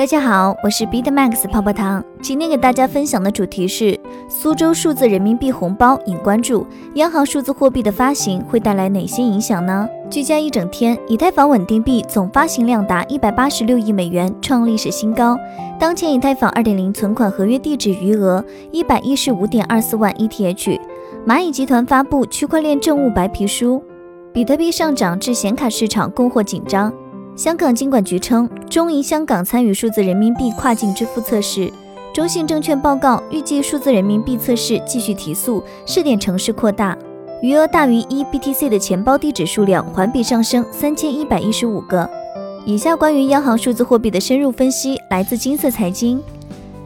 大家好，我是 Bitmax 泡泡糖。今天给大家分享的主题是苏州数字人民币红包引关注，央行数字货币的发行会带来哪些影响呢？居家一整天，以太坊稳定币总发行量达一百八十六亿美元，创历史新高。当前以太坊二点零存款合约地址余额一百一十五点二四万 ETH。蚂蚁集团发布区块链政务白皮书。比特币上涨致显卡市场供货紧张。香港金管局称，中银香港参与数字人民币跨境支付测试。中信证券报告，预计数字人民币测试继续提速，试点城市扩大。余额大于一 BTC 的钱包地址数量环比上升三千一百一十五个。以下关于央行数字货币的深入分析来自金色财经。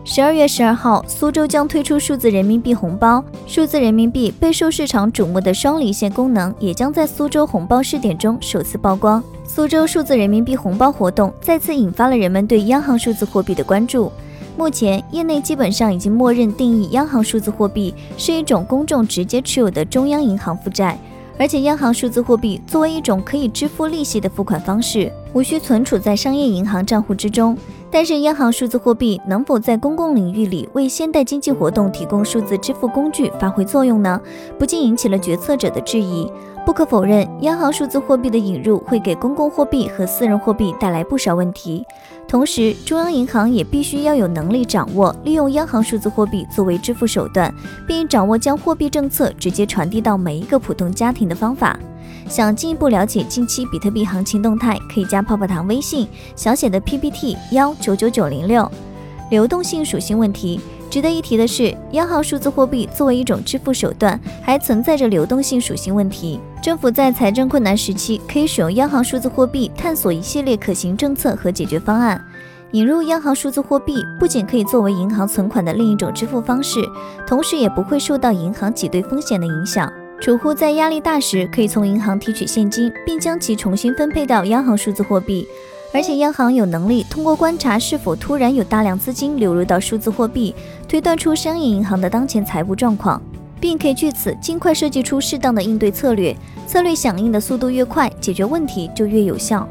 十二月十二号，苏州将推出数字人民币红包。数字人民币备受市场瞩目的双离线功能，也将在苏州红包试点中首次曝光。苏州数字人民币红包活动再次引发了人们对央行数字货币的关注。目前，业内基本上已经默认定义央行数字货币是一种公众直接持有的中央银行负债，而且央行数字货币作为一种可以支付利息的付款方式，无需存储在商业银行账户之中。但是，央行数字货币能否在公共领域里为现代经济活动提供数字支付工具发挥作用呢？不禁引起了决策者的质疑。不可否认，央行数字货币的引入会给公共货币和私人货币带来不少问题。同时，中央银行也必须要有能力掌握利用央行数字货币作为支付手段，并掌握将货币政策直接传递到每一个普通家庭的方法。想进一步了解近期比特币行情动态，可以加泡泡糖微信小写的 PPT 幺九九九零六。流动性属性问题，值得一提的是，央行数字货币作为一种支付手段，还存在着流动性属性问题。政府在财政困难时期，可以使用央行数字货币探索一系列可行政策和解决方案。引入央行数字货币，不仅可以作为银行存款的另一种支付方式，同时也不会受到银行挤兑风险的影响。储户在压力大时，可以从银行提取现金，并将其重新分配到央行数字货币。而且，央行有能力通过观察是否突然有大量资金流入到数字货币，推断出商业银行的当前财务状况，并可以据此尽快设计出适当的应对策略。策略响应的速度越快，解决问题就越有效。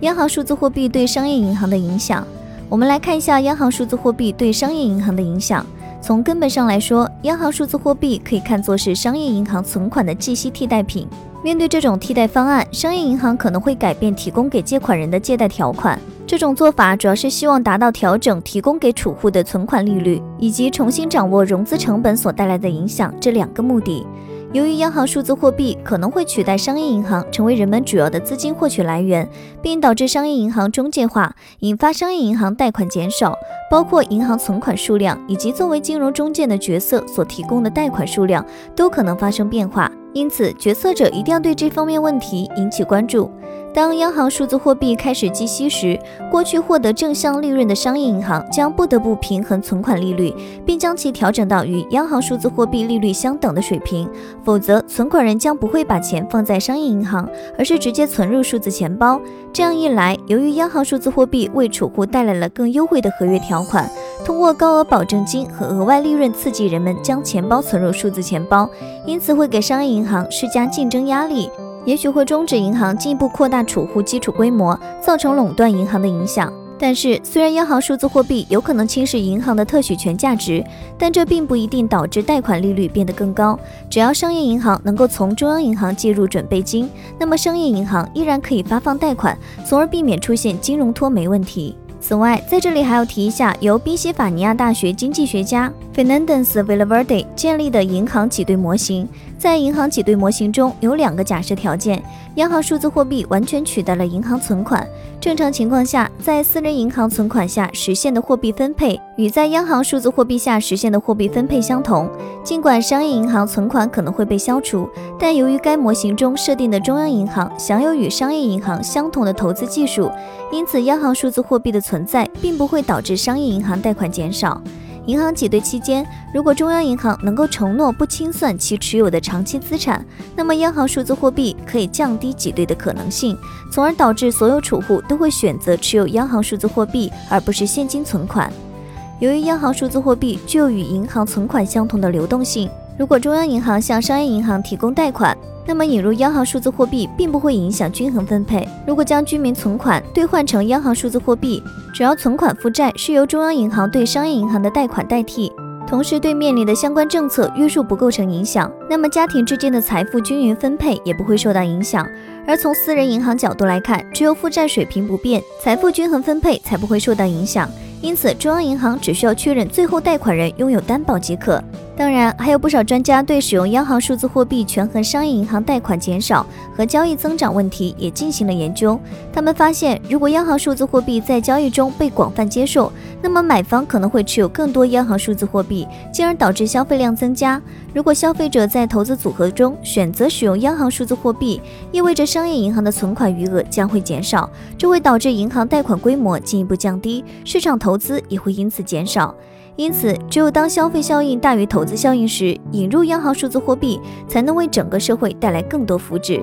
央行数字货币对商业银行的影响，我们来看一下央行数字货币对商业银行的影响。从根本上来说，央行数字货币可以看作是商业银行存款的计息替代品。面对这种替代方案，商业银行可能会改变提供给借款人的借贷条款。这种做法主要是希望达到调整提供给储户的存款利率，以及重新掌握融资成本所带来的影响这两个目的。由于央行数字货币可能会取代商业银行成为人们主要的资金获取来源，并导致商业银行中介化，引发商业银行贷款减少，包括银行存款数量以及作为金融中介的角色所提供的贷款数量都可能发生变化。因此，决策者一定要对这方面问题引起关注。当央行数字货币开始计息时，过去获得正向利润的商业银行将不得不平衡存款利率，并将其调整到与央行数字货币利率相等的水平。否则，存款人将不会把钱放在商业银行，而是直接存入数字钱包。这样一来，由于央行数字货币为储户带来了更优惠的合约条款，通过高额保证金和额外利润刺激人们将钱包存入数字钱包，因此会给商业银行施加竞争压力。也许会终止银行进一步扩大储户基础规模，造成垄断银行的影响。但是，虽然央行数字货币有可能侵蚀银行的特许权价值，但这并不一定导致贷款利率变得更高。只要商业银行能够从中央银行借入准备金，那么商业银行依然可以发放贷款，从而避免出现金融脱媒问题。此外，在这里还要提一下，由宾夕法尼亚大学经济学家 Fernandez Villaverde 建立的银行挤兑模型。在银行挤兑模型中有两个假设条件：央行数字货币完全取代了银行存款。正常情况下，在私人银行存款下实现的货币分配与在央行数字货币下实现的货币分配相同。尽管商业银行存款可能会被消除，但由于该模型中设定的中央银行享有与商业银行相同的投资技术，因此央行数字货币的存在并不会导致商业银行贷款减少。银行挤兑期间，如果中央银行能够承诺不清算其持有的长期资产，那么央行数字货币可以降低挤兑的可能性，从而导致所有储户都会选择持有央行数字货币而不是现金存款。由于央行数字货币具有与银行存款相同的流动性，如果中央银行向商业银行提供贷款，那么引入央行数字货币并不会影响均衡分配。如果将居民存款兑换成央行数字货币，只要存款负债是由中央银行对商业银行的贷款代替。同时，对面临的相关政策约束不构成影响，那么家庭之间的财富均匀分配也不会受到影响。而从私人银行角度来看，只有负债水平不变，财富均衡分配才不会受到影响。因此，中央银行只需要确认最后贷款人拥有担保即可。当然，还有不少专家对使用央行数字货币权衡商业银行贷款减少和交易增长问题也进行了研究。他们发现，如果央行数字货币在交易中被广泛接受，那么买方可能会持有更多央行数字货币，进而导致消费量增加。如果消费者在投资组合中选择使用央行数字货币，意味着商业银行的存款余额将会减少，这会导致银行贷款规模进一步降低，市场投资也会因此减少。因此，只有当消费效应大于投资效应时，引入央行数字货币才能为整个社会带来更多福祉。